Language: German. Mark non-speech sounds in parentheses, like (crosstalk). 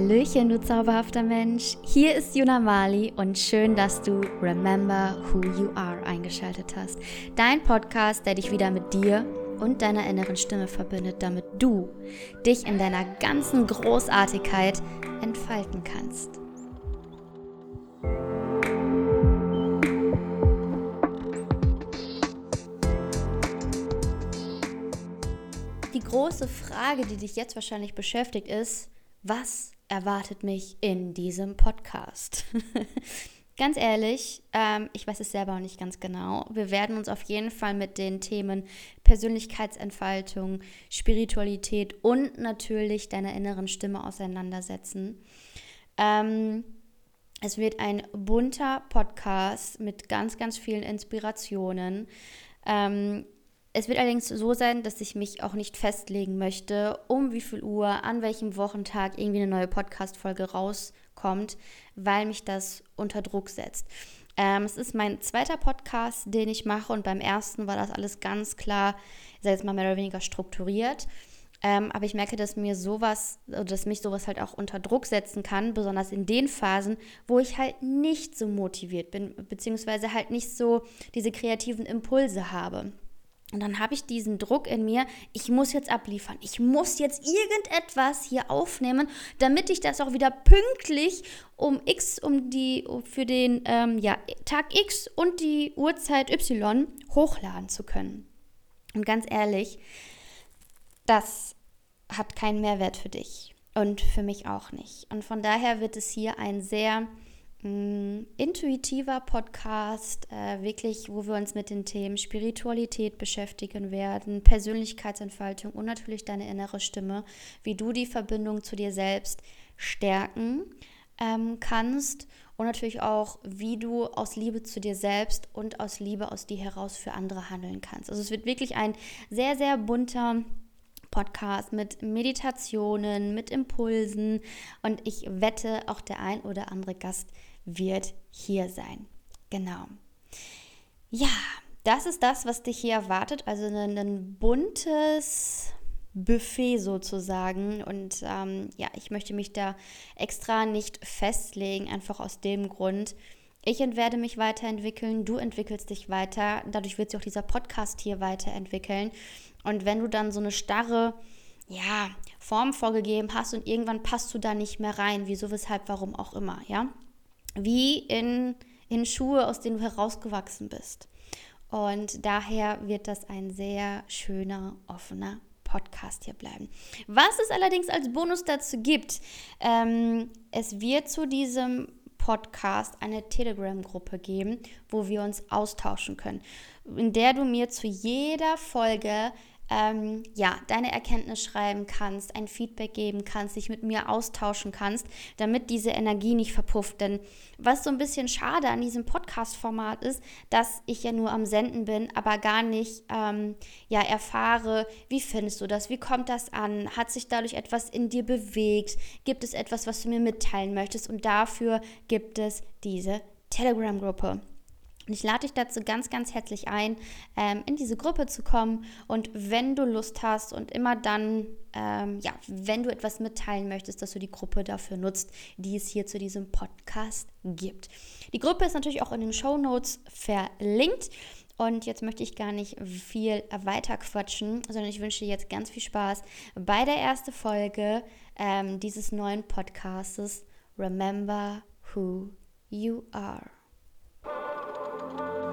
Hallöchen, du zauberhafter Mensch. Hier ist Juna Mali und schön, dass du Remember Who You Are eingeschaltet hast. Dein Podcast, der dich wieder mit dir und deiner inneren Stimme verbindet, damit du dich in deiner ganzen Großartigkeit entfalten kannst. Die große Frage, die dich jetzt wahrscheinlich beschäftigt, ist, was erwartet mich in diesem Podcast? (laughs) ganz ehrlich, ähm, ich weiß es selber auch nicht ganz genau. Wir werden uns auf jeden Fall mit den Themen Persönlichkeitsentfaltung, Spiritualität und natürlich deiner inneren Stimme auseinandersetzen. Ähm, es wird ein bunter Podcast mit ganz, ganz vielen Inspirationen. Ähm, es wird allerdings so sein, dass ich mich auch nicht festlegen möchte, um wie viel Uhr, an welchem Wochentag irgendwie eine neue Podcast-Folge rauskommt, weil mich das unter Druck setzt. Ähm, es ist mein zweiter Podcast, den ich mache und beim ersten war das alles ganz klar, ich sage jetzt mal mehr oder weniger strukturiert. Ähm, aber ich merke, dass mir sowas, dass mich sowas halt auch unter Druck setzen kann, besonders in den Phasen, wo ich halt nicht so motiviert bin, beziehungsweise halt nicht so diese kreativen Impulse habe. Und dann habe ich diesen Druck in mir, ich muss jetzt abliefern, ich muss jetzt irgendetwas hier aufnehmen, damit ich das auch wieder pünktlich um X, um die, für den ähm, ja, Tag X und die Uhrzeit Y hochladen zu können. Und ganz ehrlich, das hat keinen Mehrwert für dich und für mich auch nicht. Und von daher wird es hier ein sehr Mm, intuitiver Podcast, äh, wirklich, wo wir uns mit den Themen Spiritualität beschäftigen werden, Persönlichkeitsentfaltung und natürlich deine innere Stimme, wie du die Verbindung zu dir selbst stärken ähm, kannst und natürlich auch, wie du aus Liebe zu dir selbst und aus Liebe aus dir heraus für andere handeln kannst. Also es wird wirklich ein sehr, sehr bunter Podcast mit Meditationen, mit Impulsen und ich wette, auch der ein oder andere Gast wird hier sein. Genau. Ja, das ist das, was dich hier erwartet. Also ein, ein buntes Buffet sozusagen. Und ähm, ja, ich möchte mich da extra nicht festlegen, einfach aus dem Grund, ich werde mich weiterentwickeln, du entwickelst dich weiter, dadurch wird sich auch dieser Podcast hier weiterentwickeln. Und wenn du dann so eine starre, ja, Form vorgegeben hast und irgendwann passt du da nicht mehr rein, wieso, weshalb, warum auch immer, ja, wie in, in Schuhe, aus denen du herausgewachsen bist. Und daher wird das ein sehr schöner, offener Podcast hier bleiben. Was es allerdings als Bonus dazu gibt, ähm, es wird zu diesem Podcast eine Telegram-Gruppe geben, wo wir uns austauschen können, in der du mir zu jeder Folge ähm, ja, deine Erkenntnis schreiben kannst, ein Feedback geben kannst, dich mit mir austauschen kannst, damit diese Energie nicht verpufft. Denn was so ein bisschen schade an diesem Podcast-Format ist, dass ich ja nur am Senden bin, aber gar nicht ähm, ja, erfahre, wie findest du das, wie kommt das an, hat sich dadurch etwas in dir bewegt, gibt es etwas, was du mir mitteilen möchtest und dafür gibt es diese Telegram-Gruppe. Und ich lade dich dazu ganz, ganz herzlich ein, ähm, in diese Gruppe zu kommen. Und wenn du Lust hast und immer dann, ähm, ja, wenn du etwas mitteilen möchtest, dass du die Gruppe dafür nutzt, die es hier zu diesem Podcast gibt. Die Gruppe ist natürlich auch in den Show Notes verlinkt. Und jetzt möchte ich gar nicht viel weiter quatschen, sondern ich wünsche dir jetzt ganz viel Spaß bei der ersten Folge ähm, dieses neuen Podcastes Remember Who You Are. thank you